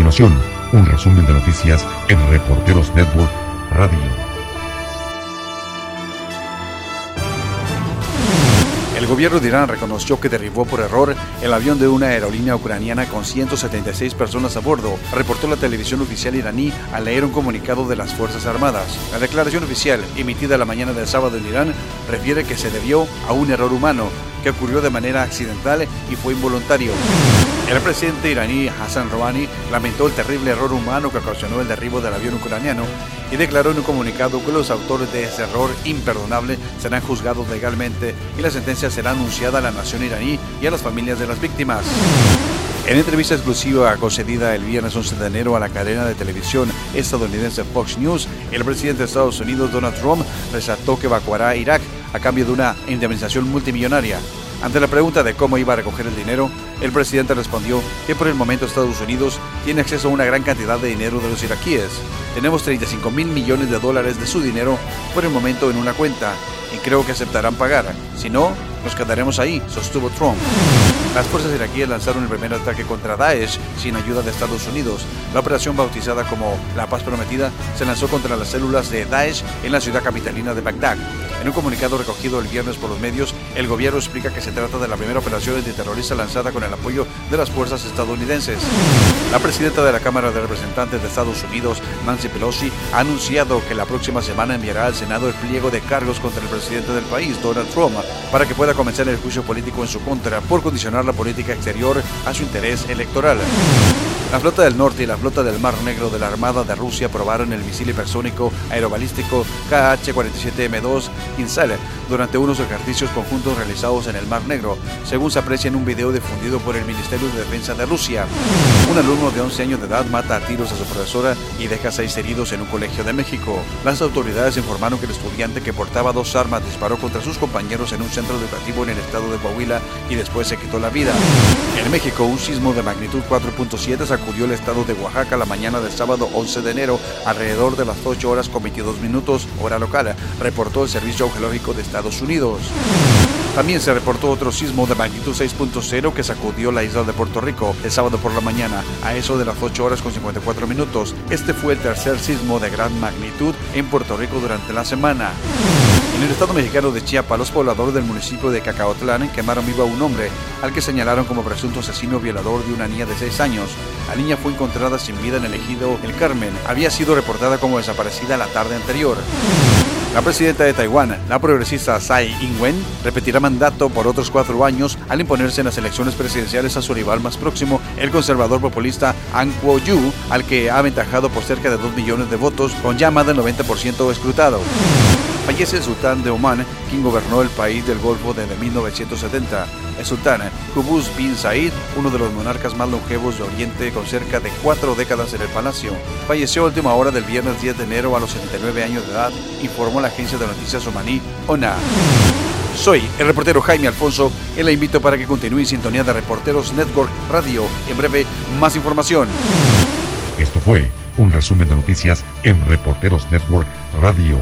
continuación, un resumen de noticias en Reporteros Network Radio. El gobierno de Irán reconoció que derribó por error el avión de una aerolínea ucraniana con 176 personas a bordo, reportó la televisión oficial iraní al leer un comunicado de las Fuerzas Armadas. La declaración oficial, emitida la mañana del sábado en Irán, refiere que se debió a un error humano, que ocurrió de manera accidental y fue involuntario. El presidente iraní Hassan Rouhani lamentó el terrible error humano que ocasionó el derribo del avión ucraniano y declaró en un comunicado que los autores de ese error imperdonable serán juzgados legalmente y la sentencia será anunciada a la nación iraní y a las familias de las víctimas. En entrevista exclusiva concedida el viernes 11 de enero a la cadena de televisión estadounidense Fox News, el presidente de Estados Unidos Donald Trump resaltó que evacuará a Irak a cambio de una indemnización multimillonaria. Ante la pregunta de cómo iba a recoger el dinero, el presidente respondió que por el momento Estados Unidos tiene acceso a una gran cantidad de dinero de los iraquíes. Tenemos 35 mil millones de dólares de su dinero por el momento en una cuenta y creo que aceptarán pagar. Si no, nos quedaremos ahí, sostuvo Trump. Las fuerzas iraquíes lanzaron el primer ataque contra Daesh sin ayuda de Estados Unidos. La operación bautizada como La Paz Prometida se lanzó contra las células de Daesh en la ciudad capitalina de Bagdad. En un comunicado recogido el viernes por los medios, el gobierno explica que se trata de la primera operación antiterrorista lanzada con el apoyo de las fuerzas estadounidenses. La presidenta de la Cámara de Representantes de Estados Unidos, Nancy Pelosi, ha anunciado que la próxima semana enviará al Senado el pliego de cargos contra el presidente del país, Donald Trump, para que pueda comenzar el juicio político en su contra por condicionar la política exterior a su interés electoral. La flota del norte y la flota del Mar Negro de la Armada de Rusia probaron el misil hipersónico aerobalístico KH-47M2 Insel durante unos ejercicios conjuntos realizados en el Mar Negro, según se aprecia en un video difundido por el Ministerio de Defensa de Rusia. Un alumno de 11 años de edad mata a tiros a su profesora y deja seis heridos en un colegio de México. Las autoridades informaron que el estudiante que portaba dos armas disparó contra sus compañeros en un centro educativo en el estado de Coahuila y después se quitó la vida. En México, un sismo de magnitud 4.7 sacudió el estado de Oaxaca la mañana del sábado 11 de enero, alrededor de las 8 horas con 22 minutos, hora local, reportó el Servicio Geológico de Estados Unidos. También se reportó otro sismo de magnitud 6.0 que sacudió la isla de Puerto Rico el sábado por la mañana, a eso de las 8 horas con 54 minutos. Este fue el tercer sismo de gran magnitud en Puerto Rico durante la semana. En el estado mexicano de Chiapas, los pobladores del municipio de Cacaotlán quemaron vivo a un hombre, al que señalaron como presunto asesino violador de una niña de 6 años. La niña fue encontrada sin vida en el ejido El Carmen. Había sido reportada como desaparecida la tarde anterior. La presidenta de Taiwán, la progresista Tsai Ing-wen, repetirá mandato por otros cuatro años al imponerse en las elecciones presidenciales a su rival más próximo, el conservador populista An Kuo-yu, al que ha aventajado por cerca de 2 millones de votos, con ya más del 90% escrutado. Fallece el sultán de Omán, quien gobernó el país del Golfo desde 1970. El sultán Qubus bin Said, uno de los monarcas más longevos de Oriente con cerca de cuatro décadas en el palacio, falleció a última hora del viernes 10 de enero a los 79 años de edad, informó la agencia de noticias omaní ONA. Soy el reportero Jaime Alfonso y le invito para que continúe en sintonía de Reporteros Network Radio. En breve, más información. Esto fue un resumen de noticias en Reporteros Network Radio.